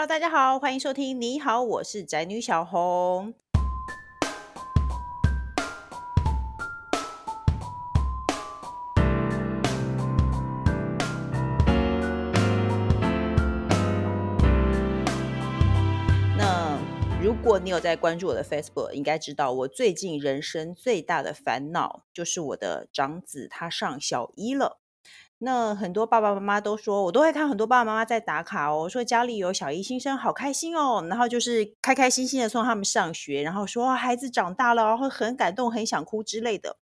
Hello，大家好，欢迎收听。你好，我是宅女小红。那如果你有在关注我的 Facebook，应该知道我最近人生最大的烦恼就是我的长子他上小一了。那很多爸爸妈妈都说，我都会看很多爸爸妈妈在打卡哦，说家里有小一新生，好开心哦，然后就是开开心心的送他们上学，然后说孩子长大了，会很感动，很想哭之类的。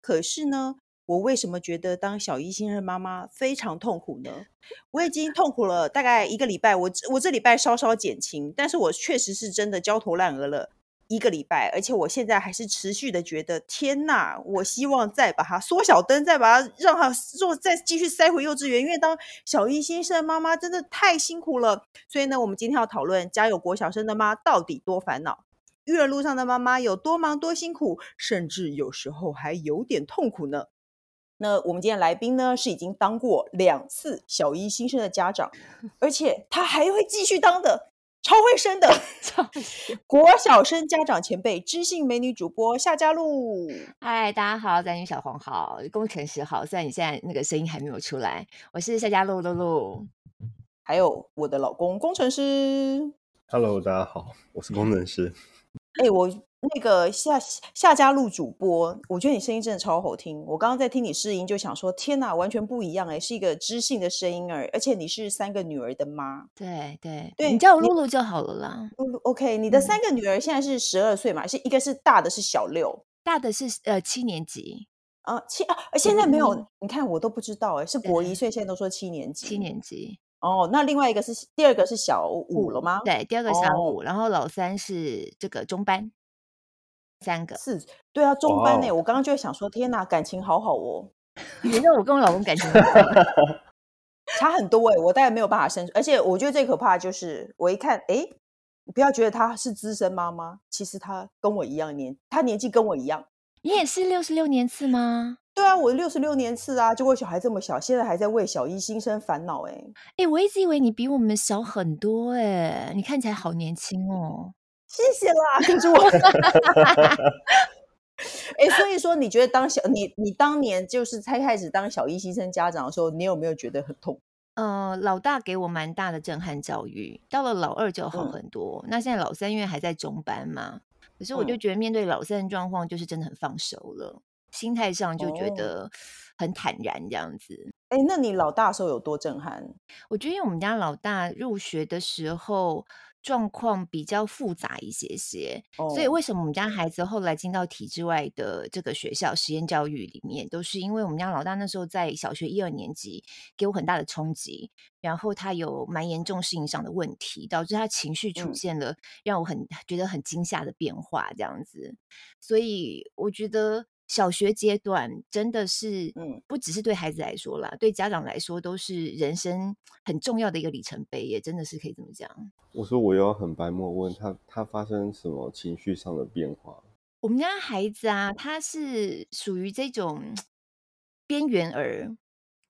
可是呢，我为什么觉得当小一新生妈妈非常痛苦呢？我已经痛苦了大概一个礼拜，我我这礼拜稍稍减轻，但是我确实是真的焦头烂额了。一个礼拜，而且我现在还是持续的觉得，天哪！我希望再把它缩小灯，再把它让它做，再继续塞回幼稚园。因为当小一新生妈妈真的太辛苦了。所以呢，我们今天要讨论家有国小生的妈到底多烦恼，育儿路上的妈妈有多忙多辛苦，甚至有时候还有点痛苦呢。那我们今天来宾呢，是已经当过两次小一新生的家长，而且他还会继续当的。超会生的 国小生家长前辈，知性美女主播夏佳璐。嗨，大家好，宅女小红好，工程师好。虽然你现在那个声音还没有出来，我是夏佳璐露露，还有我的老公工程师。Hello，大家好，我是工程师。哎、欸，我。那个夏夏家路主播，我觉得你声音真的超好听。我刚刚在听你试音，就想说，天哪，完全不一样哎，是一个知性的声音儿，而且你是三个女儿的妈。对对对，你叫我露露就好了啦。露露，OK。你的三个女儿现在是十二岁嘛？是一个是大的是小六，大的是呃七年级啊七啊，现在没有，嗯、你看我都不知道哎，是国一，所以现在都说七年级。七年级哦，那另外一个是第二个是小五了吗？对，第二个小五，哦、然后老三是这个中班。三个是，对啊，中班呢。我刚刚就会想说，天哪，感情好好哦。你知道我跟我老公感情 差很多哎，我大概没有办法生。而且我觉得最可怕的就是，我一看，哎，你不要觉得她是资深妈妈，其实她跟我一样年，她年纪跟我一样。你也是六十六年次吗？对啊，我六十六年次啊，就我小孩这么小，现在还在为小一新生烦恼哎。哎，我一直以为你比我们小很多哎，你看起来好年轻哦。谢谢啦，可是我，哎、欸，所以说，你觉得当小你你当年就是才开始当小一新生家长的时候，你有没有觉得很痛？呃，老大给我蛮大的震撼教育，到了老二就好很多。嗯、那现在老三因为还在中班嘛，可是我就觉得面对老三的状况，就是真的很放手了，嗯、心态上就觉得很坦然这样子。哎、欸，那你老大的时候有多震撼？我觉得因为我们家老大入学的时候。状况比较复杂一些些，oh. 所以为什么我们家孩子后来进到体制外的这个学校实验教育里面，都是因为我们家老大那时候在小学一二年级给我很大的冲击，然后他有蛮严重适应上的问题，导致他情绪出现了让我很觉得很惊吓的变化，这样子，所以我觉得。小学阶段真的是，嗯，不只是对孩子来说啦，嗯、对家长来说都是人生很重要的一个里程碑，也真的是可以这么讲。我说我要很白目问他，他发生什么情绪上的变化？我们家孩子啊，他是属于这种 边缘儿。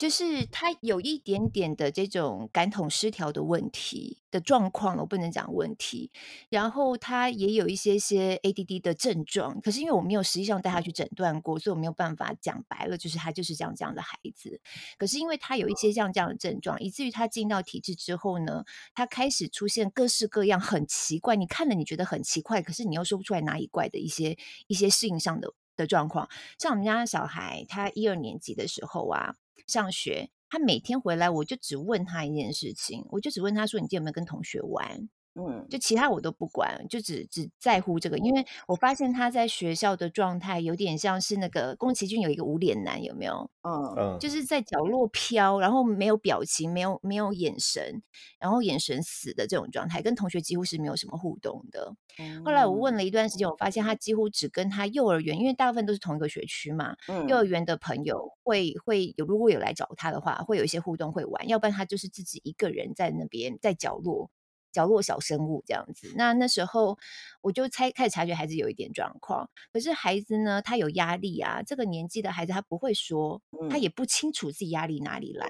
就是他有一点点的这种感统失调的问题的状况，我不能讲问题。然后他也有一些些 ADD 的症状，可是因为我没有实际上带他去诊断过，所以我没有办法讲白了，就是他就是这样这样的孩子。可是因为他有一些像这样的症状，以至于他进到体制之后呢，他开始出现各式各样很奇怪，你看了你觉得很奇怪，可是你又说不出来哪里怪的一些一些适应上的的状况。像我们家的小孩，他一二年级的时候啊。上学，他每天回来，我就只问他一件事情，我就只问他说：“你今天有没有跟同学玩？”嗯，就其他我都不管，就只只在乎这个，因为我发现他在学校的状态有点像是那个宫崎骏有一个无脸男，有没有？嗯嗯，就是在角落飘，然后没有表情，没有没有眼神，然后眼神死的这种状态，跟同学几乎是没有什么互动的。嗯、后来我问了一段时间，我发现他几乎只跟他幼儿园，因为大部分都是同一个学区嘛，嗯、幼儿园的朋友会会有，如果有来找他的话，会有一些互动会玩，要不然他就是自己一个人在那边在角落。角落小生物这样子，那那时候我就猜开始察觉孩子有一点状况，可是孩子呢，他有压力啊。这个年纪的孩子他不会说，他也不清楚自己压力哪里来，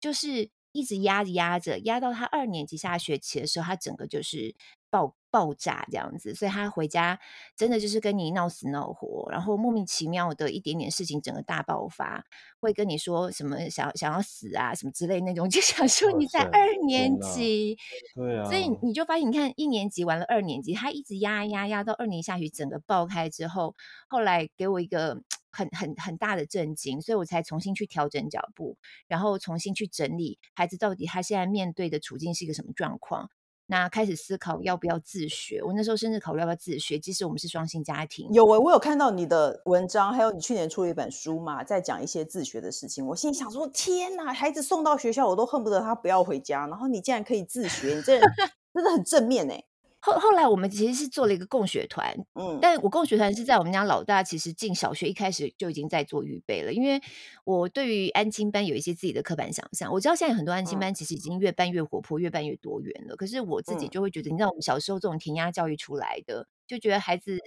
就是一直压着压着，压到他二年级下学期的时候，他整个就是爆爆炸这样子，所以他回家真的就是跟你闹死闹活，然后莫名其妙的一点点事情，整个大爆发，会跟你说什么想想要死啊什么之类那种，就想说你在二年级，对。啊，所以你就发现，你看一年级完了二年级，他一直压压压到二年级下学期整个爆开之后，后来给我一个很很很大的震惊，所以我才重新去调整脚步，然后重新去整理孩子到底他现在面对的处境是一个什么状况。那开始思考要不要自学，我那时候甚至考虑要不要自学，即使我们是双薪家庭。有诶，我有看到你的文章，还有你去年出了一本书嘛，在讲一些自学的事情。我心里想说，天哪，孩子送到学校，我都恨不得他不要回家，然后你竟然可以自学，你这人 真的很正面诶。后后来我们其实是做了一个共学团，嗯，但我共学团是在我们家老大其实进小学一开始就已经在做预备了，因为我对于安亲班有一些自己的刻板想象。我知道现在很多安亲班其实已经越办越活泼，越办越多元了，可是我自己就会觉得，你知道我们小时候这种填鸭教育出来的，就觉得孩子。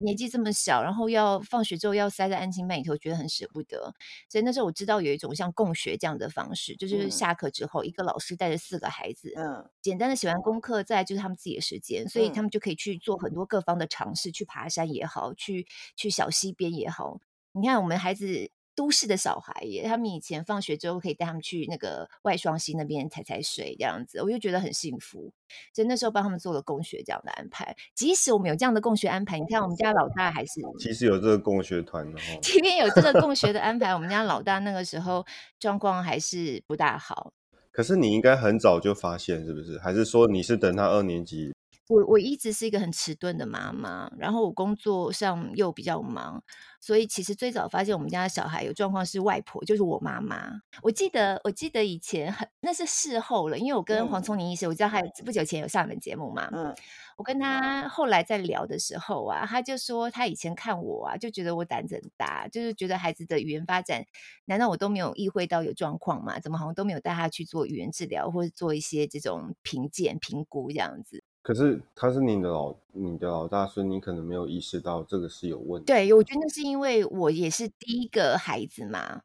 年纪这么小，然后要放学之后要塞在安亲班里头，觉得很舍不得。所以那时候我知道有一种像共学这样的方式，就是下课之后，一个老师带着四个孩子，嗯，简单的写完功课，再就是他们自己的时间，所以他们就可以去做很多各方的尝试，去爬山也好，去去小溪边也好。你看我们孩子。都市的小孩耶，他们以前放学之后可以带他们去那个外双溪那边踩踩水，这样子，我就觉得很幸福。所以那时候帮他们做了共学这样的安排。即使我们有这样的共学安排，你看我们家老大还是，其实有这个共学团的哦。即便有这个共学的安排，我们家老大那个时候状况还是不大好。可是你应该很早就发现，是不是？还是说你是等他二年级？我我一直是一个很迟钝的妈妈，然后我工作上又比较忙，所以其实最早发现我们家的小孩有状况是外婆，就是我妈妈。我记得我记得以前很那是事后了，因为我跟黄聪宁医师，我知道他不久前有上你们节目嘛，嗯，我跟他后来在聊的时候啊，他就说他以前看我啊，就觉得我胆子很大，就是觉得孩子的语言发展，难道我都没有意会到有状况吗？怎么好像都没有带他去做语言治疗，或者做一些这种评鉴评估这样子？可是他是你的老你的老大所以，你可能没有意识到这个是有问题。对，我觉得那是因为我也是第一个孩子嘛，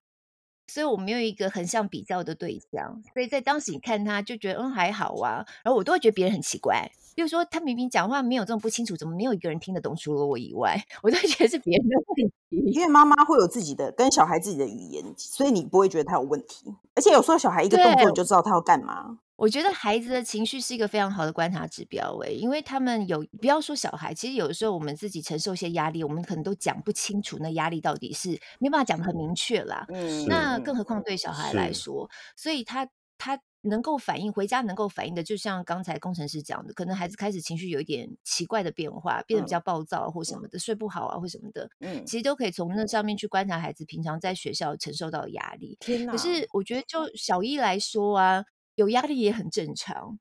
所以我没有一个横向比较的对象，所以在当时你看他就觉得嗯还好啊，然后我都会觉得别人很奇怪，比如说他明明讲话没有这么不清楚，怎么没有一个人听得懂除了我以外，我都觉得是别人的问题。因为妈妈会有自己的跟小孩自己的语言，所以你不会觉得他有问题，而且有时候小孩一个动作你就知道他要干嘛。我觉得孩子的情绪是一个非常好的观察指标，诶，因为他们有不要说小孩，其实有的时候我们自己承受一些压力，我们可能都讲不清楚那压力到底是没办法讲得很明确啦。嗯，那更何况对小孩来说，所以他他能够反应，回家能够反应的，就像刚才工程师讲的，可能孩子开始情绪有一点奇怪的变化，变得比较暴躁或什么的，嗯、睡不好啊或什么的，嗯，其实都可以从那上面去观察孩子平常在学校承受到的压力。天哪！可是我觉得就小一来说啊。有压力也很正常，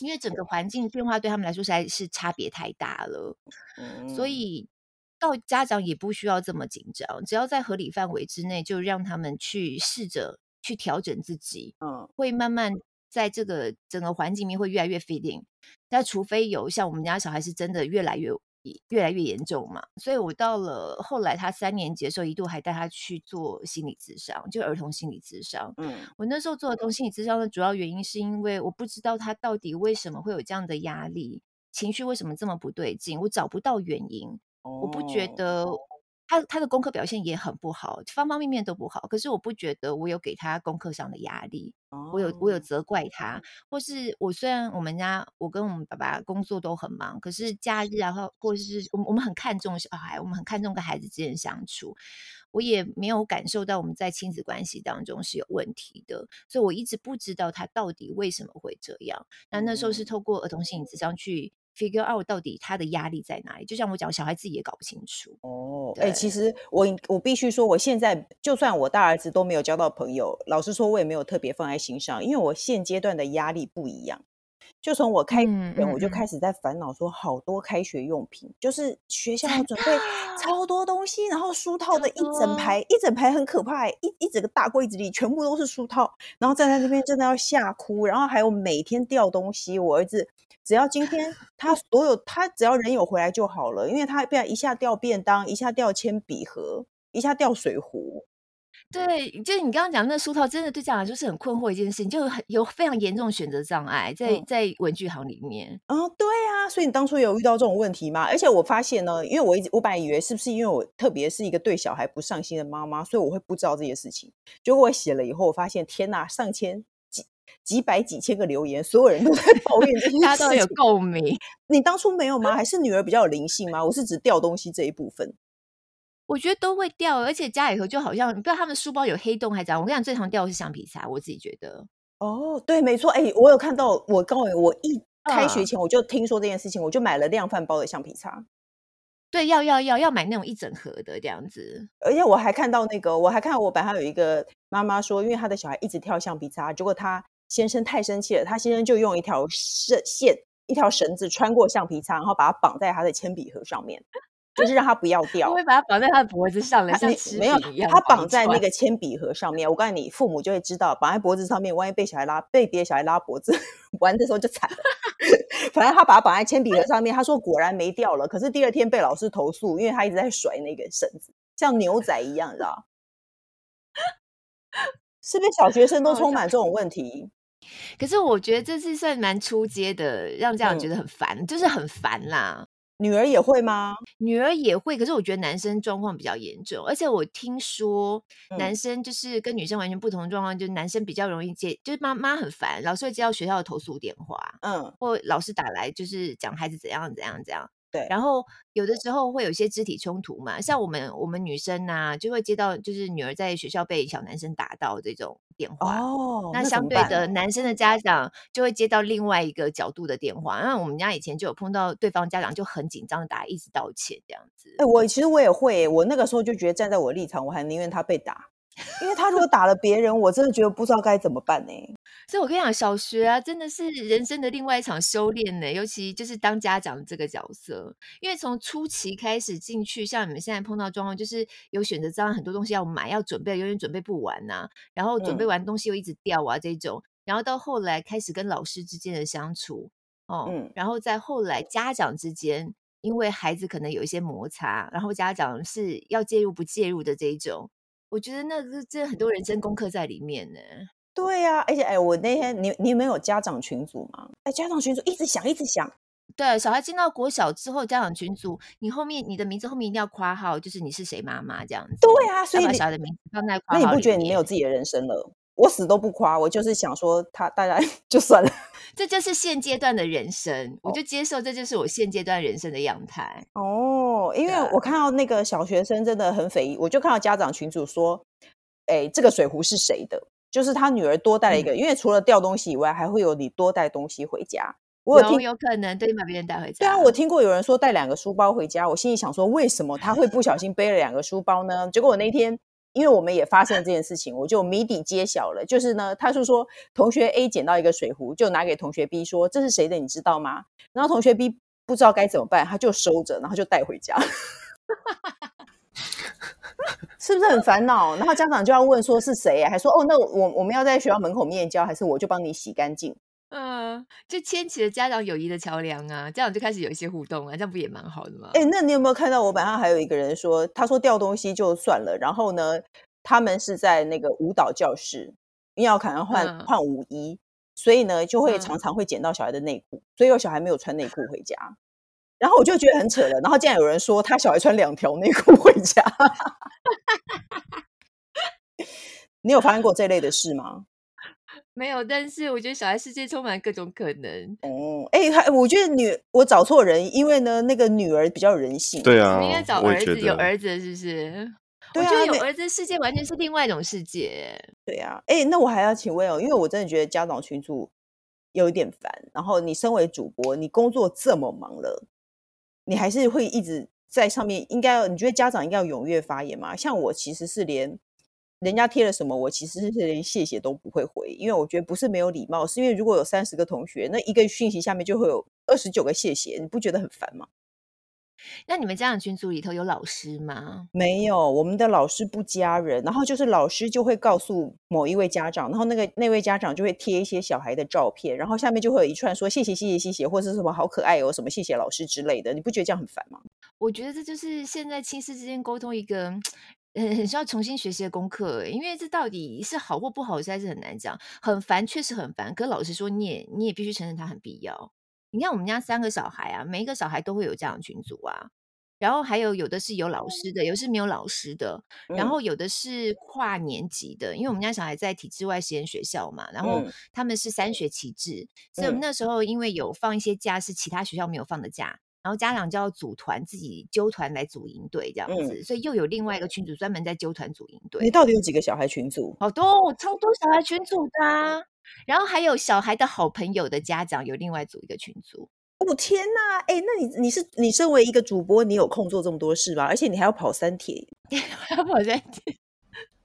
因为整个。环境变化对他们来说实在是差别太大了，嗯，所以到家长也不需要这么紧张，只要在合理范围之内，就让他们去试着去调整自己，嗯，会慢慢在这个整个环境里面会越来越 fitting 但除非有像我们家小孩是真的越来越。越来越严重嘛，所以我到了后来，他三年级的时候，一度还带他去做心理咨商，就儿童心理咨商。嗯，我那时候做儿童心理咨商的主要原因，是因为我不知道他到底为什么会有这样的压力，情绪为什么这么不对劲，我找不到原因。哦，我不觉得。他他的功课表现也很不好，方方面面都不好。可是我不觉得我有给他功课上的压力，我有我有责怪他，或是我虽然我们家我跟我们爸爸工作都很忙，可是假日啊或或是我们我们很看重小孩，我们很看重跟孩子之间相处，我也没有感受到我们在亲子关系当中是有问题的，所以我一直不知道他到底为什么会这样。那那时候是透过儿童心理咨商去。Figure out 到底他的压力在哪里？就像我讲，小孩自己也搞不清楚。哦，哎、欸，其实我我必须说，我现在就算我大儿子都没有交到朋友，老实说，我也没有特别放在心上，因为我现阶段的压力不一样。就从我开学，我就开始在烦恼，说好多开学用品，就是学校要准备超多东西，然后书套的一整排，一整排很可怕，一一整个大柜子里全部都是书套，然后站在那边真的要吓哭，然后还有每天掉东西，我儿子只要今天他 所有他只要人有回来就好了，因为他不然一下掉便当，一下掉铅笔盒，一下掉水壶。对，就是你刚刚讲那书套，真的对家长来说是很困惑一件事情，就很有非常严重的选择障碍在、嗯、在文具行里面。哦，对啊，所以你当初有遇到这种问题吗？而且我发现呢，因为我一直我本来以为是不是因为我特别是一个对小孩不上心的妈妈，所以我会不知道这些事情。结果我写了以后，我发现天哪，上千几几百几千个留言，所有人都 在抱怨这 些，大家都有共鸣。你当初没有吗？还是女儿比较有灵性吗？我是指掉东西这一部分。我觉得都会掉，而且家里头就好像，不知道他们书包有黑洞还是怎样。我跟你讲，最常掉的是橡皮擦，我自己觉得。哦，对，没错，哎，我有看到，我告诉你，我一开学前我就听说这件事情，嗯、我就买了量贩包的橡皮擦。对，要要要要买那种一整盒的这样子。而且我还看到那个，我还看到我班上有一个妈妈说，因为她的小孩一直跳橡皮擦，结果她先生太生气了，她先生就用一条绳线、一条绳子穿过橡皮擦，然后把它绑在他的铅笔盒上面。就是让他不要 掉，我会把它绑在他的脖子上了，像没有，他绑在那个铅笔盒上面。我告诉你，父母就会知道，绑在脖子上面，万一被小孩拉，被别的小孩拉脖子，玩的时候就惨了。反正他把它绑在铅笔盒上面，他说果然没掉了。可是第二天被老师投诉，因为他一直在甩那个绳子，像牛仔一样，你知道？是不是小学生都充满这种问题？可是我觉得这是算蛮出街的，让家长觉得很烦，嗯、就是很烦啦。女儿也会吗？女儿也会，可是我觉得男生状况比较严重，而且我听说男生就是跟女生完全不同的状况，嗯、就是男生比较容易接，就是妈妈很烦，老是会接到学校的投诉电话，嗯，或老师打来就是讲孩子怎样怎样怎样。对，然后有的时候会有一些肢体冲突嘛，像我们我们女生呐、啊，就会接到就是女儿在学校被小男生打到这种电话。哦，那相对的男生的家长就会接到另外一个角度的电话。那我们家以前就有碰到对方家长就很紧张的打，一直道歉这样子。哎，我其实我也会，我那个时候就觉得站在我的立场，我还宁愿他被打。因为他如果打了别人，我真的觉得不知道该怎么办呢。所以我跟你讲，小学啊，真的是人生的另外一场修炼呢。尤其就是当家长这个角色，因为从初期开始进去，像你们现在碰到状况，就是有选择障碍，很多东西要买，要准备，永远准备不完呐、啊。然后准备完东西又一直掉啊，这种。然后到后来开始跟老师之间的相处，哦，嗯，然后再后来家长之间，因为孩子可能有一些摩擦，然后家长是要介入不介入的这一种。我觉得那个真的很多人生功课在里面呢。对呀、啊，而且哎，我那天你你有没有家长群组吗？哎，家长群组一直想一直想。对，小孩进到国小之后，家长群组，你后面你的名字后面一定要括号，就是你是谁妈妈这样子。对啊，所以把小孩的名字放在括号。那你不觉得你没有自己的人生了？我死都不夸，我就是想说他大家 就算了。这就是现阶段的人生，我就接受这就是我现阶段人生的样态。哦，因为我看到那个小学生真的很匪夷，我就看到家长群主说，哎，这个水壶是谁的？就是他女儿多带了一个，嗯、因为除了掉东西以外，还会有你多带东西回家。我有听有，有可能对，把别人带回家。对啊，我听过有人说带两个书包回家，我心里想说，为什么他会不小心背了两个书包呢？结果我那天。因为我们也发生了这件事情，我就谜底揭晓了。就是呢，他是说同学 A 捡到一个水壶，就拿给同学 B 说：“这是谁的？你知道吗？”然后同学 B 不知道该怎么办，他就收着，然后就带回家，是不是很烦恼？然后家长就要问说是谁啊？还说：“哦，那我我们要在学校门口面交，还是我就帮你洗干净？”嗯，就牵起了家长友谊的桥梁啊，家长就开始有一些互动啊，这样不也蛮好的吗？哎，那你有没有看到我板上还有一个人说，他说掉东西就算了，然后呢，他们是在那个舞蹈教室，因为要可能换、嗯、换舞衣，所以呢就会常常会捡到小孩的内裤，所以有小孩没有穿内裤回家，然后我就觉得很扯了，然后竟然有人说他小孩穿两条内裤回家，你有发生过这类的事吗？没有，但是我觉得小孩世界充满各种可能。哦，哎，还我觉得女我找错人，因为呢，那个女儿比较有人性。对啊，应该找儿子，有儿子是不是？对啊，我觉得有儿子世界完全是另外一种世界。对啊，哎，那我还要请问哦，因为我真的觉得家长群组有一点烦。然后你身为主播，你工作这么忙了，你还是会一直在上面。应该要，你觉得家长应该要踊跃发言吗？像我其实是连。人家贴了什么，我其实是连谢谢都不会回，因为我觉得不是没有礼貌，是因为如果有三十个同学，那一个讯息下面就会有二十九个谢谢，你不觉得很烦吗？那你们家长群组里头有老师吗？没有，我们的老师不加人，然后就是老师就会告诉某一位家长，然后那个那位家长就会贴一些小孩的照片，然后下面就会有一串说谢谢谢谢谢谢，或者是什么好可爱哦，什么谢谢老师之类的，你不觉得这样很烦吗？我觉得这就是现在亲师之间沟通一个。很很需要重新学习的功课，因为这到底是好或不好，实在是很难讲。很烦，确实很烦。可老实说，你也你也必须承认它很必要。你看我们家三个小孩啊，每一个小孩都会有这样的群组啊。然后还有有的是有老师的，有的是没有老师的，然后有的是跨年级的，因为我们家小孩在体制外实验学校嘛，然后他们是三学期制，所以我们那时候因为有放一些假是其他学校没有放的假，然后家长就要组团自己揪团来组营队这样子，所以又有另外一个群组专门在揪团组营队。你到底有几个小孩群组？好多，超多小孩群组的啊，然后还有小孩的好朋友的家长有另外组一个群组。哦天呐，哎，那你你是你身为一个主播，你有空做这么多事吗？而且你还要跑三铁，还 要跑三铁。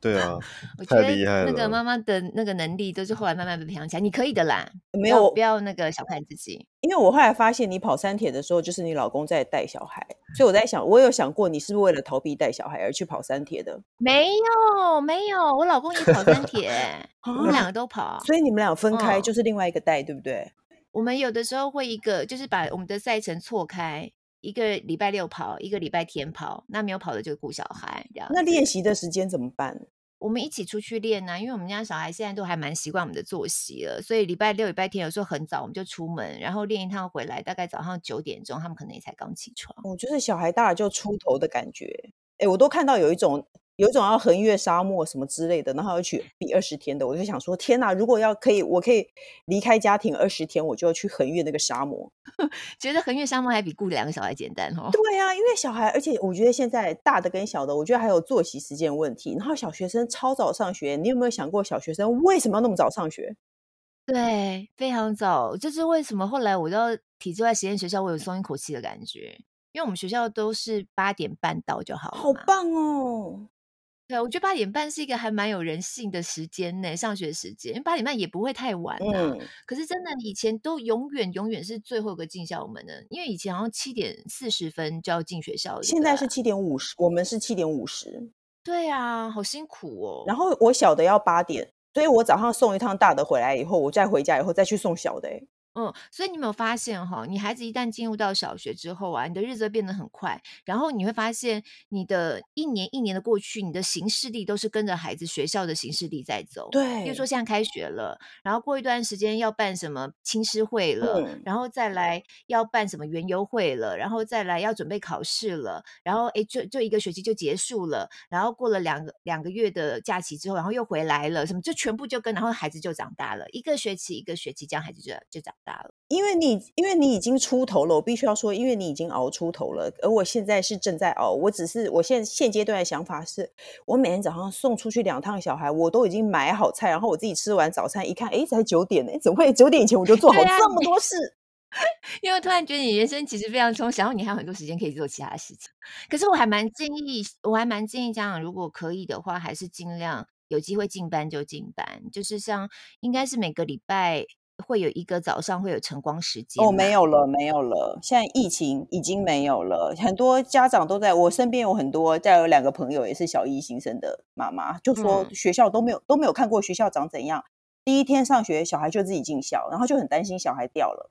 对啊，我觉得那个妈妈的那个能力都是后来慢慢被培养起来。你可以的啦，没有不要那个小看自己。因为我后来发现，你跑三铁的时候，就是你老公在带小孩，所以我在想，我有想过你是不是为了逃避带小孩而去跑三铁的？没有，没有，我老公也跑三铁，我们两个都跑，所以你们俩分开就是另外一个带，对不对？我们有的时候会一个，就是把我们的赛程错开，一个礼拜六跑，一个礼拜天跑。那没有跑的就顾小孩这样。那练习的时间怎么办？我们一起出去练呢、啊，因为我们家小孩现在都还蛮习惯我们的作息了，所以礼拜六、礼拜天有时候很早我们就出门，然后练一趟回来，大概早上九点钟，他们可能也才刚起床。我觉得小孩大了就出头的感觉。哎，我都看到有一种。有一种要横越沙漠什么之类的，然后要去比二十天的，我就想说，天哪！如果要可以，我可以离开家庭二十天，我就要去横越那个沙漠。觉得横越沙漠还比顾两个小孩简单哦。对啊，因为小孩，而且我觉得现在大的跟小的，我觉得还有作息时间问题。然后小学生超早上学，你有没有想过小学生为什么要那么早上学？对，非常早，这是为什么？后来我到体制外实验学校，我有松一口气的感觉，因为我们学校都是八点半到就好了。好棒哦！对，我觉得八点半是一个还蛮有人性的时间呢，上学时间，因为八点半也不会太晚呐、啊。嗯、可是真的，以前都永远永远是最后一个进校门的，因为以前好像七点四十分就要进学校了，现在是七点五十，我们是七点五十。对啊，好辛苦哦。然后我小的要八点，所以我早上送一趟大的回来以后，我再回家以后再去送小的。嗯，所以你有没有发现哈，你孩子一旦进入到小学之后啊，你的日子会变得很快，然后你会发现你的一年一年的过去，你的行事历都是跟着孩子学校的行事历在走。对，比如说现在开学了，然后过一段时间要办什么亲师会了，嗯、然后再来要办什么园游会了，然后再来要准备考试了，然后诶，就就一个学期就结束了，然后过了两个两个月的假期之后，然后又回来了，什么就全部就跟，然后孩子就长大了，一个学期一个学期这样，孩子就就长。因为你因为你已经出头了，我必须要说，因为你已经熬出头了，而我现在是正在熬。我只是我现现阶段的想法是，我每天早上送出去两趟小孩，我都已经买好菜，然后我自己吃完早餐，一看，哎，才九点呢，怎么会九点以前我就做好这么多事？啊、因为突然觉得你人生其实非常充实，然后你还有很多时间可以做其他事情。可是我还蛮建议，我还蛮建议家长，如果可以的话，还是尽量有机会进班就进班，就是像应该是每个礼拜。会有一个早上会有晨光时间哦，没有了，没有了。现在疫情已经没有了，很多家长都在我身边，有很多，再有两个朋友也是小一新生的妈妈，就说学校都没有、嗯、都没有看过学校长怎样。第一天上学，小孩就自己进校，然后就很担心小孩掉了，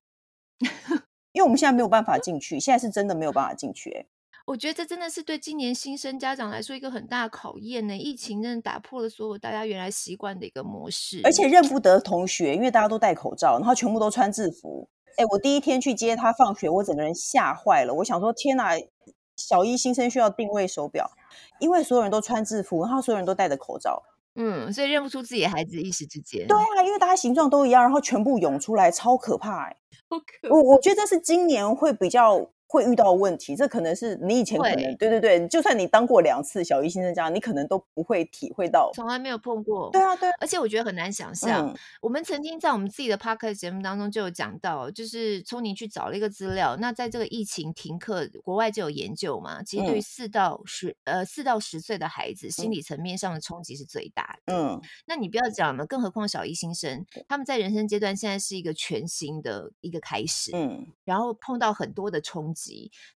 因为我们现在没有办法进去，现在是真的没有办法进去。我觉得这真的是对今年新生家长来说一个很大的考验呢。疫情真的打破了所有大家原来习惯的一个模式，而且认不得同学，因为大家都戴口罩，然后全部都穿制服。哎，我第一天去接他放学，我整个人吓坏了。我想说，天哪！小一新生需要定位手表，因为所有人都穿制服，然后所有人都戴着口罩，嗯，所以认不出自己的孩子一时之间。对啊，因为大家形状都一样，然后全部涌出来，超可怕哎！我我觉得这是今年会比较。会遇到问题，这可能是你以前可能对对对，就算你当过两次小一新生家，你可能都不会体会到，从来没有碰过。对啊，对，而且我觉得很难想象。嗯、我们曾经在我们自己的 podcast 节目当中就有讲到，就是聪宁去找了一个资料，那在这个疫情停课，国外就有研究嘛，其实对于四到十、嗯、呃四到十岁的孩子，心理层面上的冲击是最大的。嗯，那你不要讲了，更何况小一新生，他们在人生阶段现在是一个全新的一个开始，嗯，然后碰到很多的冲击。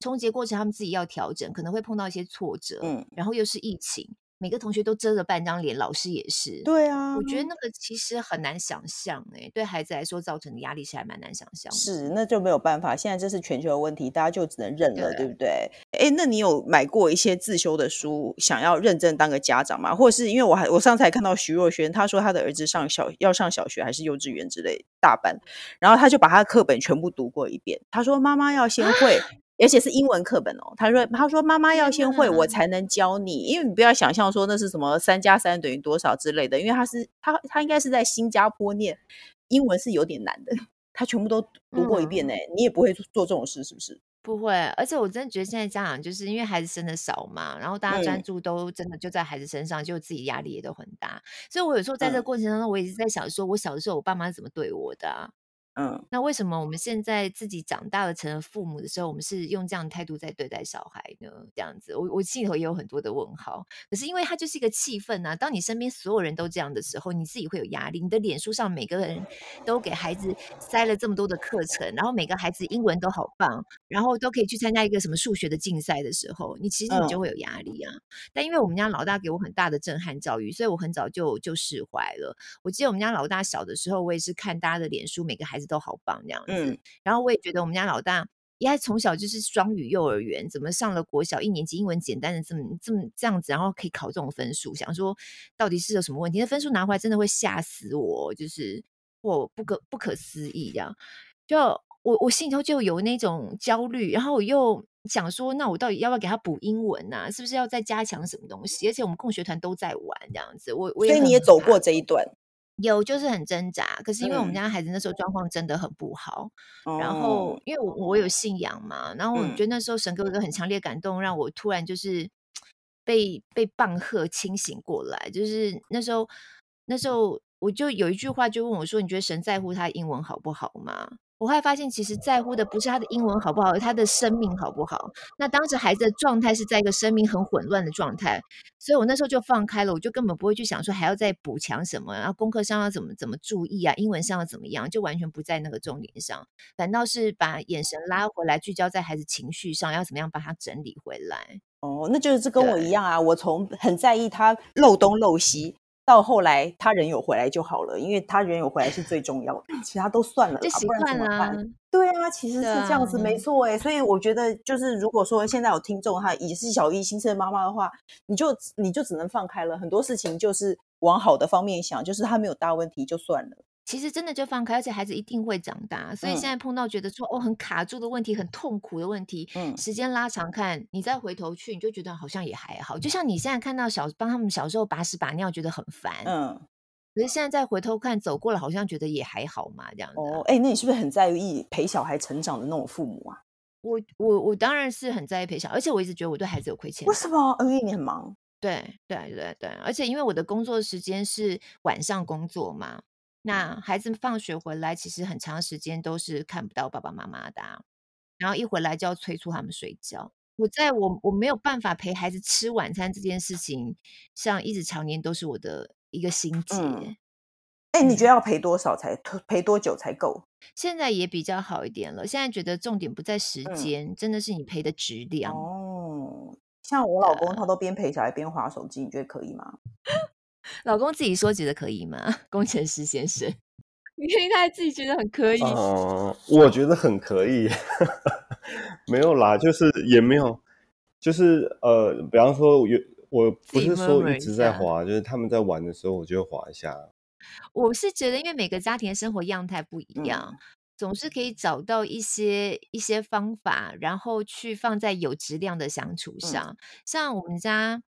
冲击过程，他们自己要调整，可能会碰到一些挫折，嗯，然后又是疫情，每个同学都遮着半张脸，老师也是。对啊，我觉得那个其实很难想象哎、欸，对孩子来说造成的压力是还蛮难想象的。是，那就没有办法。现在这是全球的问题，大家就只能认了，对，对不对？哎，那你有买过一些自修的书，想要认真当个家长吗？或者是因为我还我上次还看到徐若瑄，她说她的儿子上小要上小学还是幼稚园之类大班，然后他就把他的课本全部读过一遍。他说妈妈要先会。啊而且是英文课本哦，他说：“他说妈妈要先会，我才能教你。因为你不要想象说那是什么三加三等于多少之类的，因为他是他他应该是在新加坡念英文是有点难的，他全部都读过一遍呢。你也不会做这种事，是不是？不会。而且我真的觉得现在家长就是因为孩子生的少嘛，然后大家专注都真的就在孩子身上，就自己压力也都很大。所以我有时候在这个过程当中，我一直在想说，我小的时候我爸妈是怎么对我的啊？”嗯，那为什么我们现在自己长大了成了父母的时候，我们是用这样的态度在对待小孩呢？这样子，我我心里头也有很多的问号。可是因为它就是一个气氛啊，当你身边所有人都这样的时候，你自己会有压力。你的脸书上每个人都给孩子塞了这么多的课程，然后每个孩子英文都好棒，然后都可以去参加一个什么数学的竞赛的时候，你其实你就会有压力啊。嗯、但因为我们家老大给我很大的震撼教育，所以我很早就就释怀了。我记得我们家老大小的时候，我也是看大家的脸书，每个孩子都好棒这样子，嗯，然后我也觉得我们家老大，因为从小就是双语幼儿园，怎么上了国小一年级英文简单的这么这么这样子，然后可以考这种分数，想说到底是有什么问题？那分数拿回来真的会吓死我，就是我不可不可思议这样，就我我心里头就有那种焦虑，然后我又想说，那我到底要不要给他补英文啊？是不是要再加强什么东西？而且我们共学团都在玩这样子，我我所以你也走过这一段。有，就是很挣扎。可是因为我们家孩子那时候状况真的很不好，嗯、然后因为我我有信仰嘛，然后我觉得那时候神给我一个很强烈感动，让我突然就是被被棒喝清醒过来。就是那时候那时候我就有一句话就问我说：“你觉得神在乎他英文好不好吗？”我后来发现，其实在乎的不是他的英文好不好，而他的生命好不好。那当时孩子的状态是在一个生命很混乱的状态，所以我那时候就放开了，我就根本不会去想说还要再补强什么，然后功课上要怎么怎么注意啊，英文上要怎么样，就完全不在那个重点上，反倒是把眼神拉回来，聚焦在孩子情绪上，要怎么样把他整理回来。哦，那就是跟我一样啊，我从很在意他漏东漏西。到后来，他人有回来就好了，因为他人有回来是最重要的，其他都算了，就习惯了。对啊，其实是这样子，没错哎。所以我觉得，就是如果说现在有听众哈也是小一新生妈妈的话，你就你就只能放开了，很多事情就是往好的方面想，就是他没有大问题就算了。其实真的就放开，而且孩子一定会长大。所以现在碰到觉得说、嗯、哦很卡住的问题，很痛苦的问题，嗯，时间拉长看，你再回头去，你就觉得好像也还好。就像你现在看到小帮他们小时候把屎把尿觉得很烦，嗯，可是现在再回头看，走过了好像觉得也还好嘛，这样子。哦，哎，那你是不是很在意陪小孩成长的那种父母啊？我我我当然是很在意陪小孩，而且我一直觉得我对孩子有亏欠。为什么？因为你很忙。对对对对，而且因为我的工作时间是晚上工作嘛。那孩子放学回来，其实很长时间都是看不到爸爸妈妈的啊，然后一回来就要催促他们睡觉。我在我我没有办法陪孩子吃晚餐这件事情上，一直常年都是我的一个心结。哎、你觉得要陪多少才陪多久才够？现在也比较好一点了。现在觉得重点不在时间，嗯、真的是你陪的质量。哦，像我老公他都边陪小孩边滑手机，你觉得可以吗？老公自己说觉得可以吗？工程师先生，因为他自己觉得很可以。嗯，我觉得很可以。没有啦，就是也没有，就是呃，比方说，有我不是说一直在滑，就是他们在玩的时候，我就会滑一下。我是觉得，因为每个家庭的生活样态不一样，嗯、总是可以找到一些一些方法，然后去放在有质量的相处上。嗯、像我们家。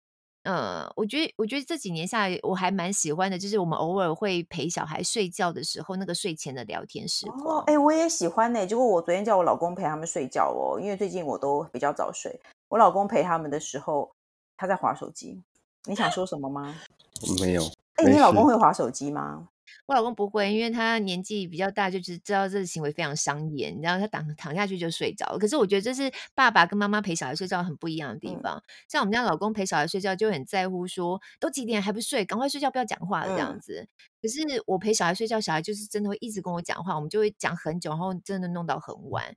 呃，我觉得，我觉得这几年下来，我还蛮喜欢的，就是我们偶尔会陪小孩睡觉的时候，那个睡前的聊天时光。哎、我也喜欢呢。结果我昨天叫我老公陪他们睡觉哦，因为最近我都比较早睡。我老公陪他们的时候，他在划手机。你想说什么吗？没有。哎、欸，你老公会划手机吗？我老公不会，因为他年纪比较大，就知知道这个行为非常伤眼，然后他躺躺下去就睡着了。可是我觉得这是爸爸跟妈妈陪小孩睡觉很不一样的地方。嗯、像我们家老公陪小孩睡觉就很在乎说，都几点还不睡，赶快睡觉，不要讲话了这样子。嗯、可是我陪小孩睡觉，小孩就是真的会一直跟我讲话，我们就会讲很久，然后真的弄到很晚。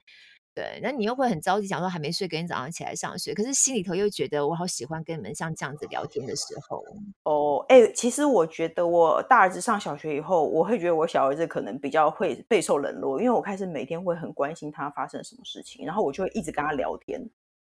对，那你又会很着急，想说还没睡，隔天早上起来上学，可是心里头又觉得我好喜欢跟你们像这样子聊天的时候。哦，哎，其实我觉得我大儿子上小学以后，我会觉得我小儿子可能比较会备受冷落，因为我开始每天会很关心他发生什么事情，然后我就会一直跟他聊天。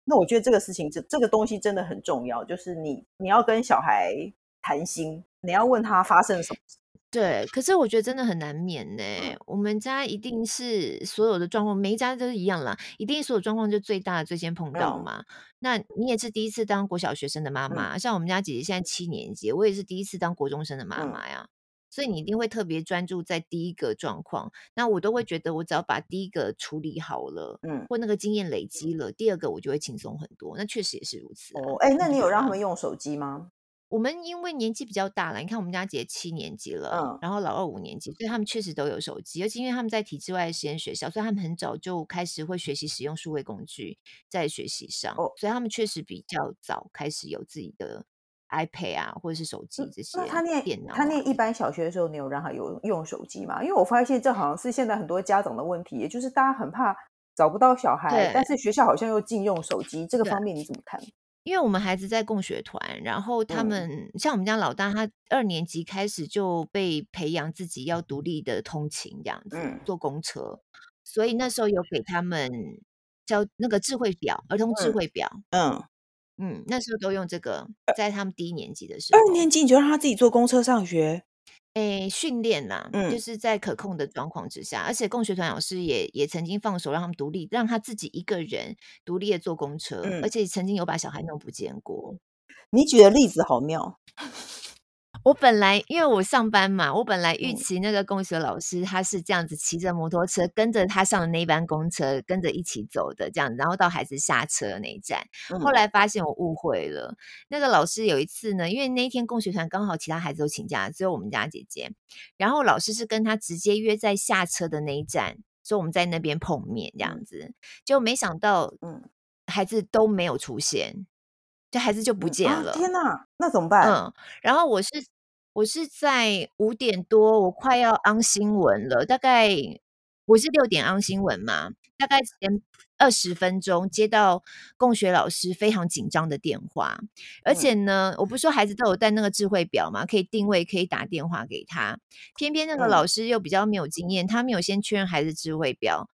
那我觉得这个事情，这这个东西真的很重要，就是你你要跟小孩谈心，你要问他发生什么事。对，可是我觉得真的很难免呢。我们家一定是所有的状况，每一家都是一样啦，一定所有状况就最大的最先碰到嘛。嗯、那你也是第一次当国小学生的妈妈，嗯、像我们家姐姐现在七年级，我也是第一次当国中生的妈妈呀。嗯、所以你一定会特别专注在第一个状况。那我都会觉得，我只要把第一个处理好了，嗯，或那个经验累积了，第二个我就会轻松很多。那确实也是如此。哦，哎，那你有让他们用手机吗？我们因为年纪比较大了，你看我们家姐七年级了，嗯，然后老二五年级，所以他们确实都有手机，而且因为他们在体制外的实验学校，所以他们很早就开始会学习使用数位工具在学习上，哦，所以他们确实比较早开始有自己的 iPad 啊，或者是手机这些。那他念电脑，他念一般小学的时候，你有让他有用手机吗？因为我发现这好像是现在很多家长的问题，也就是大家很怕找不到小孩，但是学校好像又禁用手机，这个方面你怎么看？因为我们孩子在共学团，然后他们、嗯、像我们家老大，他二年级开始就被培养自己要独立的通勤这样子，嗯、坐公车，所以那时候有给他们教那个智慧表，儿童智慧表，嗯。嗯，那时候都用这个，在他们低一年级的时候，二年级你就让他自己坐公车上学。诶，训练啦，嗯、就是在可控的状况之下，而且共学团老师也也曾经放手让他们独立，让他自己一个人独立的坐公车，嗯、而且曾经有把小孩弄不见过。你举的例子好妙。我本来因为我上班嘛，我本来预期那个共学老师他是这样子骑着摩托车跟着他上的那一班公车，跟着一起走的这样，然后到孩子下车那一站。嗯、后来发现我误会了，那个老师有一次呢，因为那一天共学团刚好其他孩子都请假，只有我们家姐姐，然后老师是跟他直接约在下车的那一站，所以我们在那边碰面这样子，就没想到，嗯，孩子都没有出现。这孩子就不见了，啊、天哪，那怎么办？嗯，然后我是我是在五点多，我快要 on 新闻了，大概我是六点 on 新闻嘛，大概前二十分钟接到共学老师非常紧张的电话，而且呢，嗯、我不是说孩子都有带那个智慧表嘛，可以定位，可以打电话给他，偏偏那个老师又比较没有经验，嗯、他没有先确认孩子智慧表。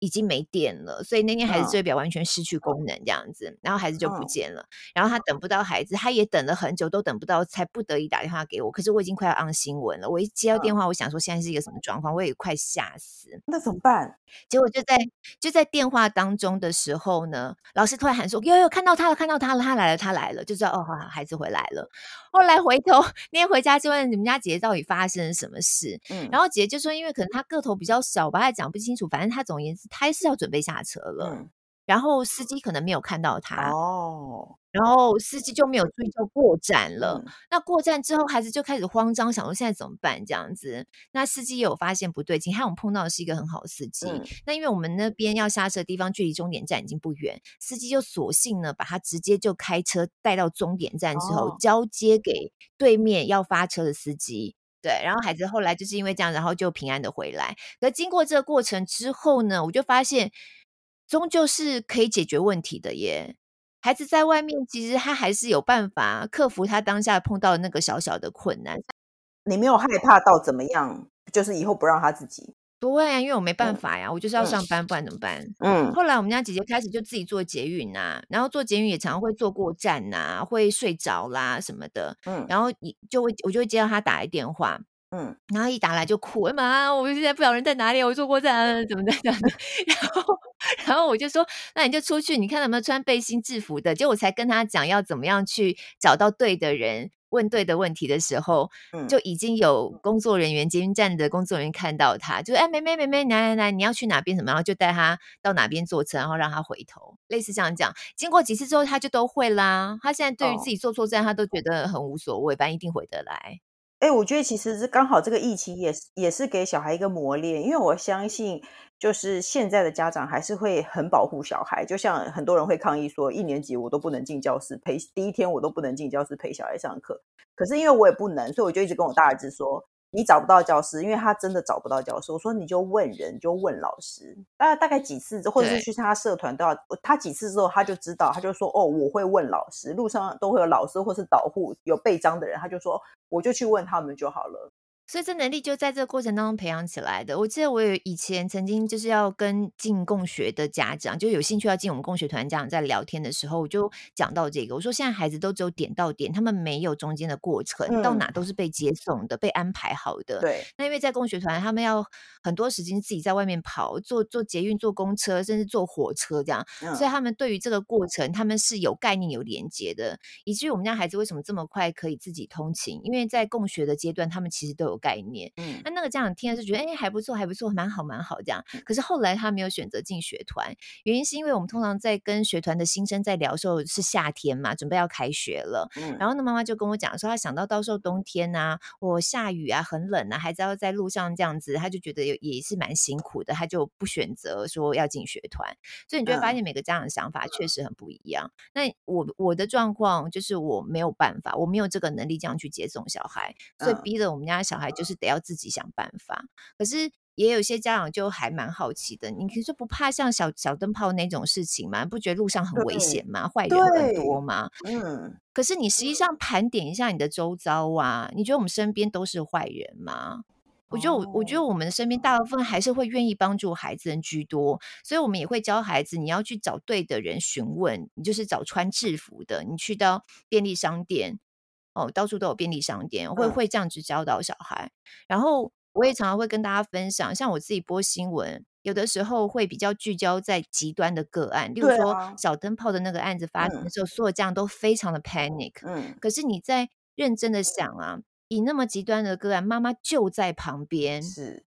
已经没电了，所以那天孩子智慧表完全失去功能，这样子，oh. 然后孩子就不见了。Oh. 然后他等不到孩子，他也等了很久，都等不到，才不得已打电话给我。可是我已经快要 on 新闻了，我一接到电话，我想说现在是一个什么状况，我也快吓死。那怎么办？结果就在就在电话当中的时候呢，老师突然喊说：“哟哟，看到他了，看到他了，他来了，他来了。”就知道哦，好，孩子回来了。后来回头那天回家就问你们家姐姐到底发生了什么事。嗯，然后姐姐就说：“因为可能他个头比较小吧，他讲不清楚。反正他总而言之，他是要准备下车了。嗯、然后司机可能没有看到他哦。”然后司机就没有注意，就过站了。嗯、那过站之后，孩子就开始慌张，想说现在怎么办？这样子，那司机也有发现不对劲，还有我们碰到的是一个很好的司机。嗯、那因为我们那边要下车的地方距离终点站已经不远，司机就索性呢，把他直接就开车带到终点站之后，哦、交接给对面要发车的司机。对，然后孩子后来就是因为这样，然后就平安的回来。可经过这个过程之后呢，我就发现，终究是可以解决问题的耶。孩子在外面，其实他还是有办法克服他当下碰到的那个小小的困难。你没有害怕到怎么样？就是以后不让他自己？不会啊，因为我没办法呀，嗯、我就是要上班，不然怎么办？嗯。后来我们家姐姐开始就自己做捷运呐，然后做捷运也常常会坐过站呐，会睡着啦什么的。嗯。然后你就会，我就会接到她打来电话。嗯，然后一打来就哭，哎妈，我现在不晓得人在哪里，我坐过站，怎么在这样的？然后，然后我就说，那你就出去，你看有没有穿背心制服的？结果我才跟她讲要怎么样去找到对的人，问对的问题的时候，嗯、就已经有工作人员，捷运站的工作人员看到他，就哎，妹妹妹妹，来来来，你要去哪边？什么？然后就带他到哪边坐车，然后让他回头，类似这样讲。经过几次之后，他就都会啦。他现在对于自己坐错站，哦、他都觉得很无所谓，反正一定回得来。哎，我觉得其实是刚好这个疫情也是也是给小孩一个磨练，因为我相信就是现在的家长还是会很保护小孩，就像很多人会抗议说，一年级我都不能进教室陪，第一天我都不能进教室陪小孩上课。可是因为我也不能，所以我就一直跟我大儿子说，你找不到教师，因为他真的找不到教师。我说你就问人，就问老师。大概大概几次，或者是去参加社团都要。他几次之后，他就知道，他就说哦，我会问老师。路上都会有老师或是导护有背章的人，他就说我就去问他们就好了。所以这能力就在这个过程当中培养起来的。我记得我有以前曾经就是要跟进共学的家长，就有兴趣要进我们共学团家长在聊天的时候，我就讲到这个。我说现在孩子都只有点到点，他们没有中间的过程，嗯、到哪都是被接送的，被安排好的。对。那因为在共学团，他们要很多时间自己在外面跑，坐坐捷运、坐公车，甚至坐火车这样，嗯、所以他们对于这个过程，他们是有概念、有连接的。以至于我们家孩子为什么这么快可以自己通勤？因为在共学的阶段，他们其实都有。概念，嗯，那那个家长听了是觉得，哎，还不错，还不错，蛮好，蛮好这样。可是后来他没有选择进学团，原因是因为我们通常在跟学团的新生在聊的时候是夏天嘛，准备要开学了，嗯，然后呢，妈妈就跟我讲说，她想到到时候冬天啊，我下雨啊，很冷啊，孩子要在路上这样子，她就觉得也也是蛮辛苦的，她就不选择说要进学团。所以你就会发现每个家长的想法确实很不一样。嗯、那我我的状况就是我没有办法，我没有这个能力这样去接送小孩，所以逼着我们家小孩。就是得要自己想办法，可是也有些家长就还蛮好奇的。你可以说不怕像小小灯泡那种事情吗？不觉得路上很危险吗？坏人很多吗？嗯。可是你实际上盘点一下你的周遭啊，你觉得我们身边都是坏人吗？我觉得我我觉得我们身边大部分还是会愿意帮助孩子人居多，所以我们也会教孩子，你要去找对的人询问，你就是找穿制服的，你去到便利商店。哦，到处都有便利商店，会会这样子教导小孩。嗯、然后我也常常会跟大家分享，像我自己播新闻，有的时候会比较聚焦在极端的个案，例如说小灯泡的那个案子发生的时候，嗯、所有家长都非常的 panic。嗯，可是你在认真的想啊，以那么极端的个案，妈妈就在旁边，是。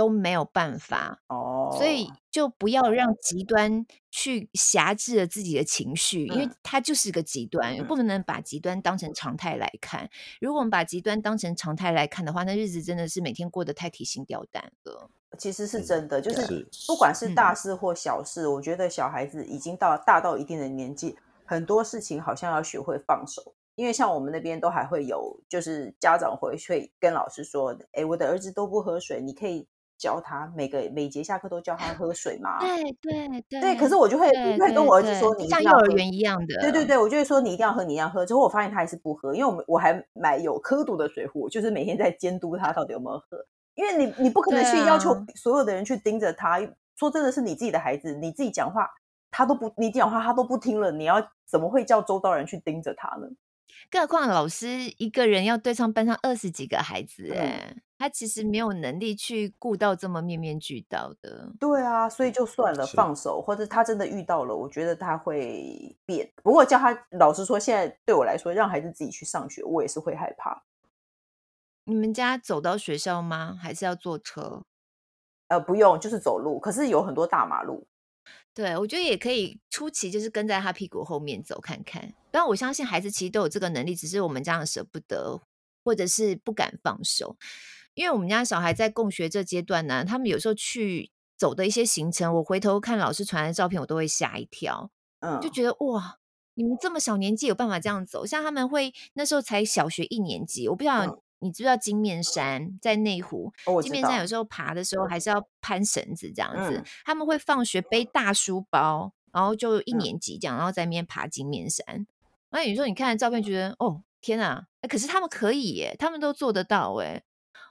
都没有办法哦，所以就不要让极端去辖制了自己的情绪，嗯、因为它就是个极端，嗯、不能把极端当成常态来看。如果我们把极端当成常态来看的话，那日子真的是每天过得太提心吊胆了。其实是真的，就是不管是大事或小事，嗯、我觉得小孩子已经到大到一定的年纪，很多事情好像要学会放手。因为像我们那边都还会有，就是家长回去跟老师说：“哎，我的儿子都不喝水，你可以。”教他每个每节下课都教他喝水嘛？对对对。对，可是我就会就会跟我儿子说，你像幼儿园一样的。对对对，我就会说你一定要喝，你一定要喝。之后我发现他还是不喝，因为我们我还买有刻度的水壶，就是每天在监督他到底有没有喝。因为你你不可能去要求所有的人去盯着他。说真的是你自己的孩子，你自己讲话他都不，你讲话他都不听了，你要怎么会叫周遭人去盯着他呢？更何况老师一个人要对上班上二十几个孩子，哎。他其实没有能力去顾到这么面面俱到的。对啊，所以就算了，放手，或者他真的遇到了，我觉得他会变。不过叫他，老实说，现在对我来说，让孩子自己去上学，我也是会害怕。你们家走到学校吗？还是要坐车？呃，不用，就是走路。可是有很多大马路。对，我觉得也可以初期就是跟在他屁股后面走看看。但我相信孩子其实都有这个能力，只是我们家长舍不得，或者是不敢放手。因为我们家小孩在共学这阶段呢，他们有时候去走的一些行程，我回头看老师传来的照片，我都会吓一跳，嗯，就觉得哇，你们这么小年纪有办法这样走？像他们会那时候才小学一年级，我不知道、嗯、你知不知道金面山在内湖，哦、金面山有时候爬的时候还是要攀绳子这样子，嗯、他们会放学背大书包，然后就一年级这样，然后在那边爬金面山。那有时候你看照片，觉得哦天啊，可是他们可以耶，他们都做得到哎。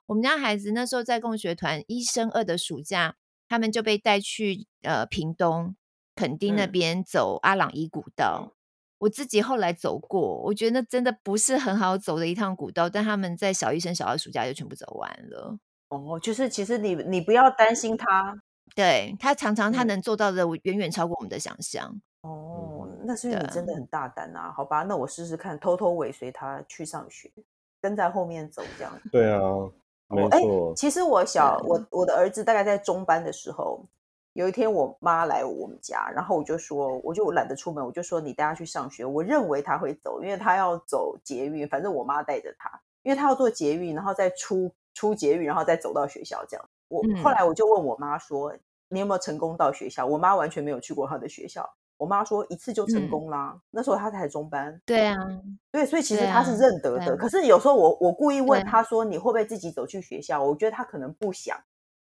我们家孩子那时候在共学团一升二的暑假，他们就被带去呃屏东垦丁那边走阿朗伊古道。嗯、我自己后来走过，我觉得那真的不是很好走的一趟古道，但他们在小一升小二暑假就全部走完了。哦，就是其实你你不要担心他，对他常常他能做到的远远超过我们的想象。哦，那是因为你真的很大胆啊！好吧，那我试试看，偷偷尾随他去上学，跟在后面走这样。对啊。没错，其实我小我我的儿子大概在中班的时候，有一天我妈来我们家，然后我就说，我就懒得出门，我就说你带她去上学。我认为她会走，因为她要走捷运，反正我妈带着她，因为她要做捷运，然后再出出捷运，然后再走到学校这样。我后来我就问我妈说，你有没有成功到学校？我妈完全没有去过她的学校，我妈说一次就成功啦。嗯、那时候她才中班。对啊，对，所以其实她是认得的。啊啊、可是有时候我我故意问她说，你会不会自己走去学校？我觉得她可能不想，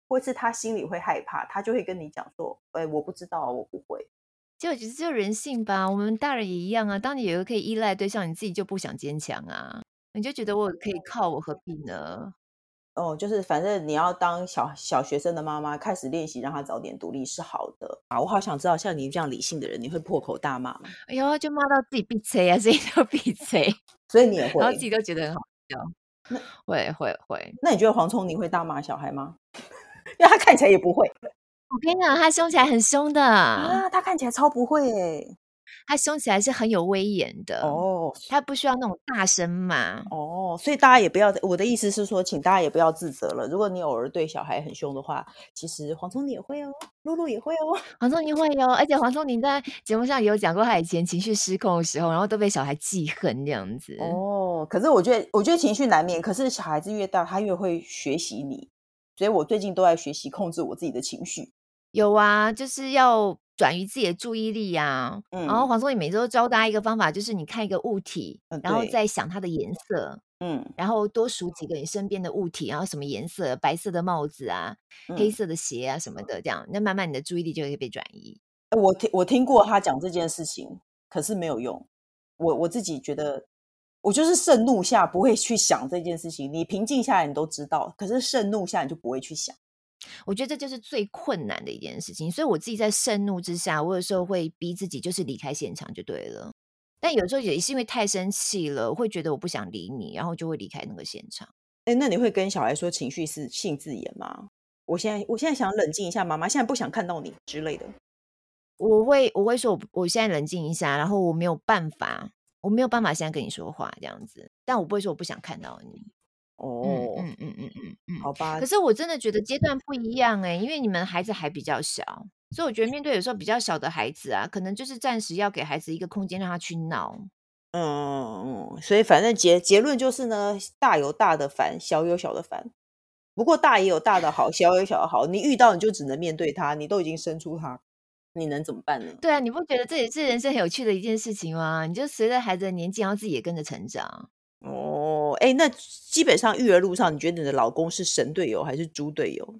或是他心里会害怕，他就会跟你讲说，哎，我不知道，我不会。就我觉得就人性吧，我们大人也一样啊。当你有一个可以依赖的对象，你自己就不想坚强啊，你就觉得我可以靠，我何必呢？哦，就是反正你要当小小学生的妈妈，开始练习让他早点独立是好的啊！我好想知道，像你这样理性的人，你会破口大骂吗？哎呦，就骂到自己闭嘴啊，自己都闭嘴，所以你也会，然后自己都觉得很好笑。那会会会。那你觉得黄聪宁会大骂小孩吗？因为他看起来也不会。我跟你讲，他凶起来很凶的啊，他看起来超不会诶。他凶起来是很有威严的哦，他不需要那种大声嘛哦，所以大家也不要，我的意思是说，请大家也不要自责了。如果你偶尔对小孩很凶的话，其实黄聪宁也会哦，露露也会哦，黄聪宁会哦，而且黄聪你在节目上也有讲过，他以前情绪失控的时候，然后都被小孩记恨这样子哦。可是我觉得，我觉得情绪难免，可是小孩子越大，他越会学习你，所以我最近都在学习控制我自己的情绪。有啊，就是要。转移自己的注意力啊，嗯、然后黄松你每周教大家一个方法，就是你看一个物体，嗯、然后再想它的颜色，嗯，然后多数几个你身边的物体，然后什么颜色，白色的帽子啊，嗯、黑色的鞋啊什么的，这样，那慢慢你的注意力就会被转移。我听我听过他讲这件事情，可是没有用。我我自己觉得，我就是盛怒下不会去想这件事情，你平静下来你都知道，可是盛怒下你就不会去想。我觉得这就是最困难的一件事情，所以我自己在盛怒之下，我有时候会逼自己就是离开现场就对了。但有时候也是因为太生气了，我会觉得我不想理你，然后就会离开那个现场。哎，那你会跟小孩说情绪是性字眼吗？我现在我现在想冷静一下，妈妈现在不想看到你之类的。我会我会说我我现在冷静一下，然后我没有办法，我没有办法现在跟你说话这样子，但我不会说我不想看到你。哦，嗯嗯嗯嗯嗯，好吧。可是我真的觉得阶段不一样哎，因为你们孩子还比较小，所以我觉得面对有时候比较小的孩子啊，可能就是暂时要给孩子一个空间让他去闹。嗯嗯嗯，所以反正结结论就是呢，大有大的烦，小有小的烦。不过大也有大的好，小有小的好。你遇到你就只能面对他，你都已经生出他，你能怎么办呢？对啊，你不觉得这也是人生很有趣的一件事情吗？你就随着孩子的年纪，然后自己也跟着成长。哦，哎，那基本上育儿路上，你觉得你的老公是神队友还是猪队友？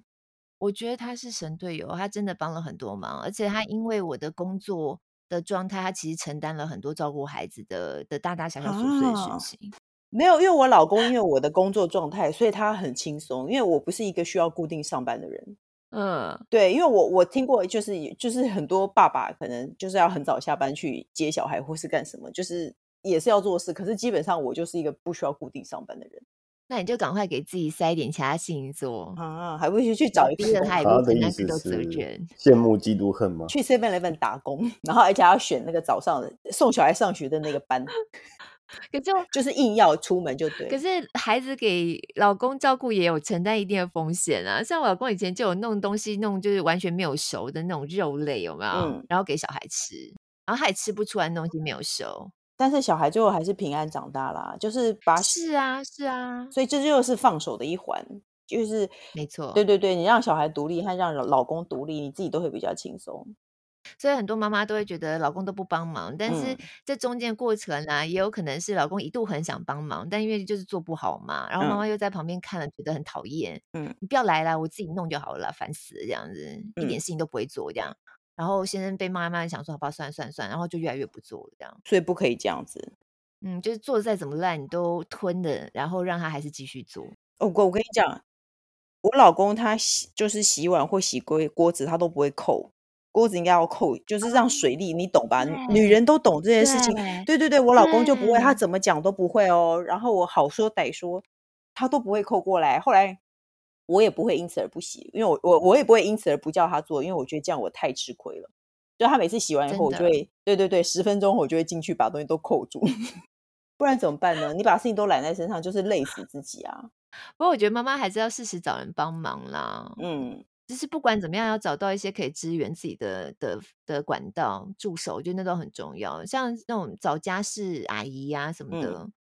我觉得他是神队友，他真的帮了很多忙，而且他因为我的工作的状态，他其实承担了很多照顾孩子的的大大小小琐碎的事情。啊，没有，因为我老公因为 我的工作状态，所以他很轻松，因为我不是一个需要固定上班的人。嗯，对，因为我我听过，就是就是很多爸爸可能就是要很早下班去接小孩或是干什么，就是。也是要做事，可是基本上我就是一个不需要固定上班的人。那你就赶快给自己塞一点其他事情做啊，还不去去找一个他也不承担更多责任，羡慕嫉妒恨吗？去 Seven Eleven 打工，然后而且要选那个早上送小孩上学的那个班，可就就是硬要出门就对。可是孩子给老公照顾也有承担一定的风险啊，像我老公以前就有弄东西弄就是完全没有熟的那种肉类有没有？嗯，然后给小孩吃，然后他也吃不出来东西没有熟。但是小孩最后还是平安长大啦，就是把是啊是啊，所以这就是放手的一环，就是没错，对对对，你让小孩独立和让老公独立，你自己都会比较轻松。所以很多妈妈都会觉得老公都不帮忙，但是这中间过程啊，嗯、也有可能是老公一度很想帮忙，但因为就是做不好嘛，然后妈妈又在旁边看了，觉得很讨厌。嗯，你不要来了，我自己弄就好了，烦死了，这样子一点事情都不会做这样。然后先生被骂，慢慢想说好吧，算算算，然后就越来越不做了，这样。所以不可以这样子，嗯，就是做的再怎么烂，你都吞的，然后让他还是继续做。哦，我我跟你讲，我老公他洗就是洗碗或洗锅锅子，他都不会扣锅子，应该要扣，就是让水利，你懂吧？女人都懂这件事情。对，对对对，我老公就不会，他怎么讲都不会哦。然后我好说歹说，他都不会扣过来。后来。我也不会因此而不洗，因为我我我也不会因此而不叫他做，因为我觉得这样我太吃亏了。就他每次洗完以后，我就会对对对，十分钟我就会进去把东西都扣住，不然怎么办呢？你把事情都揽在身上，就是累死自己啊。不过我觉得妈妈还是要适时找人帮忙啦。嗯，就是不管怎么样，要找到一些可以支援自己的的的管道助手，我觉得那都很重要。像那种找家事阿姨呀、啊、什么的。嗯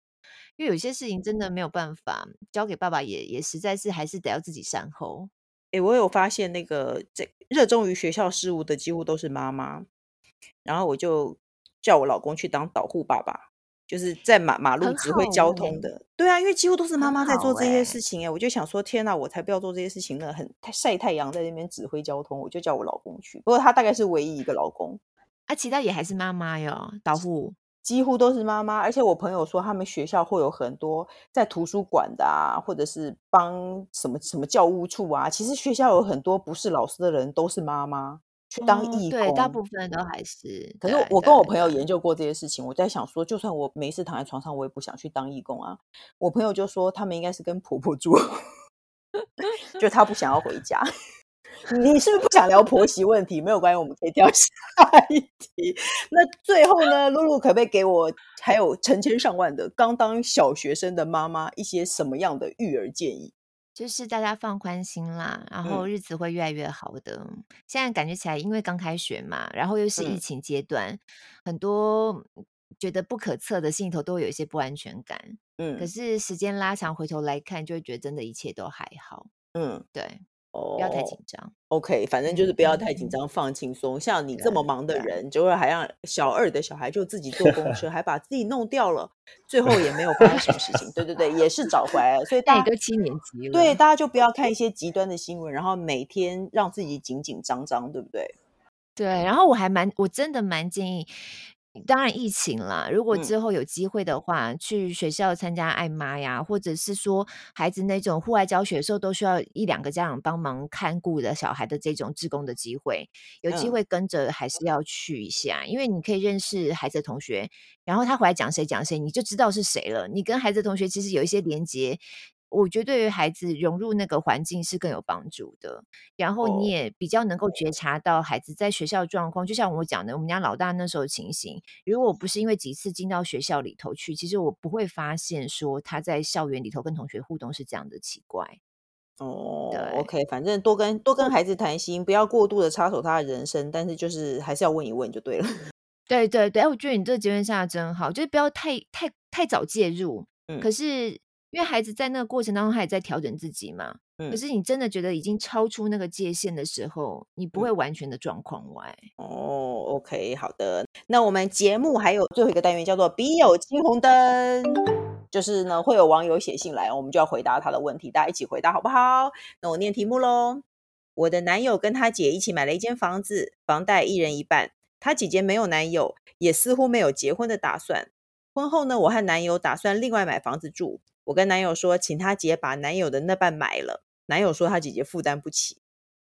因为有些事情真的没有办法交给爸爸也，也也实在是还是得要自己善后。诶，我有发现那个这热衷于学校事务的几乎都是妈妈，然后我就叫我老公去当导护爸爸，就是在马马路指挥交通的。对啊，因为几乎都是妈妈在做这些事情哎，我就想说，天哪，我才不要做这些事情呢，很晒太阳在那边指挥交通，我就叫我老公去。不过他大概是唯一一个老公，啊，其他也还是妈妈哟，导护。几乎都是妈妈，而且我朋友说，他们学校会有很多在图书馆的啊，或者是帮什么什么教务处啊。其实学校有很多不是老师的人，都是妈妈去当义工。大部分都还是。可是我跟我朋友研究过这些事情，我在想说，就算我没事躺在床上，我也不想去当义工啊。我朋友就说，他们应该是跟婆婆住，就他不想要回家。你是不是不想聊婆媳问题？没有关系，我们可以跳 下一题。那最后呢，露露可不可以给我还有成千上万的刚当小学生的妈妈一些什么样的育儿建议？就是大家放宽心啦，然后日子会越来越好的。嗯、现在感觉起来，因为刚开学嘛，然后又是疫情阶段，嗯、很多觉得不可测的心里头都有一些不安全感。嗯，可是时间拉长，回头来看，就会觉得真的一切都还好。嗯，对。不要太紧张，OK，反正就是不要太紧张，放轻松。像你这么忙的人，就会还让小二的小孩就自己坐公车，还把自己弄掉了，最后也没有发生什么事情。对对对，也是找回来了。所以大家都七年级了，对，大家就不要看一些极端的新闻，然后每天让自己紧紧张张，对不对？对，然后我还蛮，我真的蛮建议。当然，疫情啦。如果之后有机会的话，嗯、去学校参加爱妈呀，或者是说孩子那种户外教学的时候，都需要一两个家长帮忙看顾的小孩的这种志工的机会，有机会跟着还是要去一下，嗯、因为你可以认识孩子的同学，然后他回来讲谁讲谁，你就知道是谁了。你跟孩子的同学其实有一些连接。我觉得对于孩子融入那个环境是更有帮助的，然后你也比较能够觉察到孩子在学校状况。就像我讲的，我们家老大那时候情形，如果不是因为几次进到学校里头去，其实我不会发现说他在校园里头跟同学互动是这样的奇怪。哦，对，OK，反正多跟多跟孩子谈心，不要过度的插手他的人生，但是就是还是要问一问就对了。对对对，我觉得你这个结论下的真好，就是不要太太太早介入。嗯，可是。因为孩子在那个过程当中，他也在调整自己嘛。嗯。可是你真的觉得已经超出那个界限的时候，你不会完全的状况外。哦，OK，好的。那我们节目还有最后一个单元叫做“笔友青红灯”，就是呢会有网友写信来，我们就要回答他的问题，大家一起回答好不好？那我念题目喽。我的男友跟他姐一起买了一间房子，房贷一人一半。他姐姐没有男友，也似乎没有结婚的打算。婚后呢，我和男友打算另外买房子住。我跟男友说，请他姐把男友的那半买了。男友说他姐姐负担不起。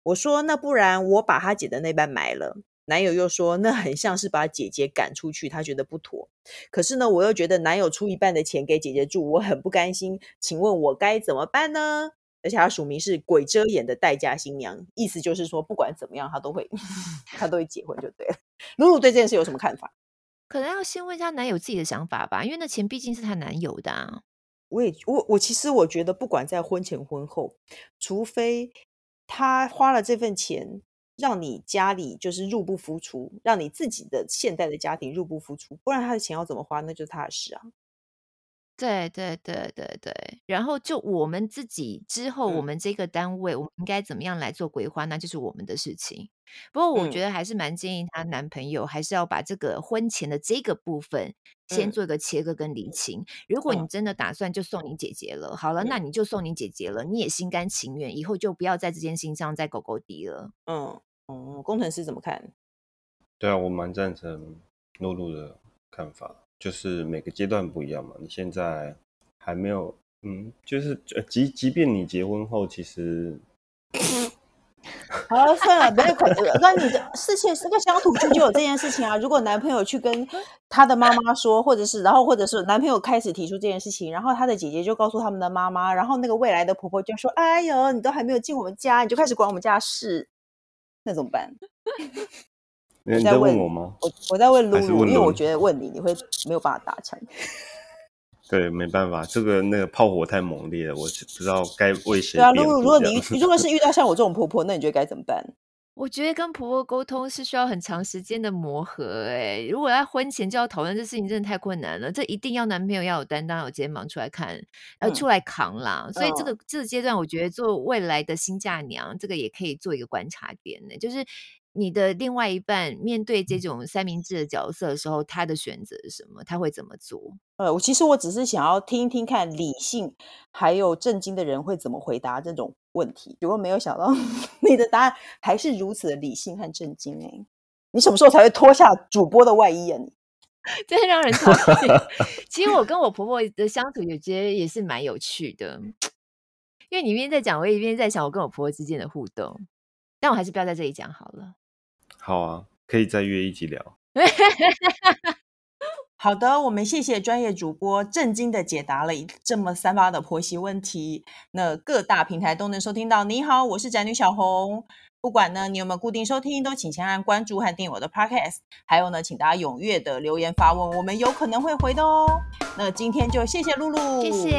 我说那不然我把他姐的那半买了。男友又说那很像是把姐姐赶出去，他觉得不妥。可是呢，我又觉得男友出一半的钱给姐姐住，我很不甘心。请问我该怎么办呢？而且他署名是鬼遮眼的待嫁新娘，意思就是说不管怎么样，他都会 他都会结婚就对了。露露对这件事有什么看法？可能要先问一下男友自己的想法吧，因为那钱毕竟是他男友的啊。我也我我其实我觉得，不管在婚前婚后，除非他花了这份钱，让你家里就是入不敷出，让你自己的现代的家庭入不敷出，不然他的钱要怎么花，那就是他的事啊。对对对对对，然后就我们自己之后，我们这个单位，我们应该怎么样来做规划，那就是我们的事情。不过我觉得还是蛮建议她男朋友，还是要把这个婚前的这个部分先做一个切割跟理清。如果你真的打算就送你姐姐了，好了，那你就送你姐姐了，你也心甘情愿，以后就不要在这件事情上再狗狗滴了。嗯嗯，工程师怎么看？对啊，我蛮赞成露露的看法。就是每个阶段不一样嘛，你现在还没有，嗯，就是即即便你结婚后，其实，好算了，没有可能。那你的事情是个乡土剧就有这件事情啊。如果男朋友去跟他的妈妈说，或者是然后或者是男朋友开始提出这件事情，然后他的姐姐就告诉他们的妈妈，然后那个未来的婆婆就说：“哎呦，你都还没有进我们家，你就开始管我们家事，那怎么办？”你在问我吗？我我在问露露，因为我觉得问你你会没有办法达成。对，没办法，这个那个炮火太猛烈了，我不知道该为谁。对啊，露露，如果你如果是遇到像我这种婆婆，那你觉得该怎么办？我觉得跟婆婆沟通是需要很长时间的磨合，哎，如果在婚前就要讨论这事情，真的太困难了。这一定要男朋友要有担当，有肩膀出来看，呃，出来扛啦。嗯、所以这个这个阶段，我觉得做未来的新嫁娘，这个也可以做一个观察点呢，就是你的另外一半面对这种三明治的角色的时候，他的选择是什么？他会怎么做？呃，我其实我只是想要听一听看理性还有震惊的人会怎么回答这种问题。结果没有想到 你的答案还是如此的理性和震惊哎！你什么时候才会脱下主播的外衣啊？你 真让人讨厌。其实我跟我婆婆的相处，有觉得也是蛮有趣的，因为你一边在讲，我也一边在想我跟我婆婆之间的互动。但我还是不要在这里讲好了。好啊，可以再约一起聊。好的，我们谢谢专业主播震惊的解答了这么三八的婆媳问题。那各大平台都能收听到。你好，我是宅女小红。不管呢你有没有固定收听，都请先按关注和订阅我的 Podcast。还有呢，请大家踊跃的留言发问，我们有可能会回的哦。那今天就谢谢露露，谢谢，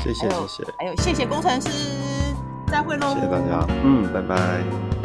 谢谢，谢谢，还有谢谢工程师，再会喽，谢谢大家，嗯，拜拜。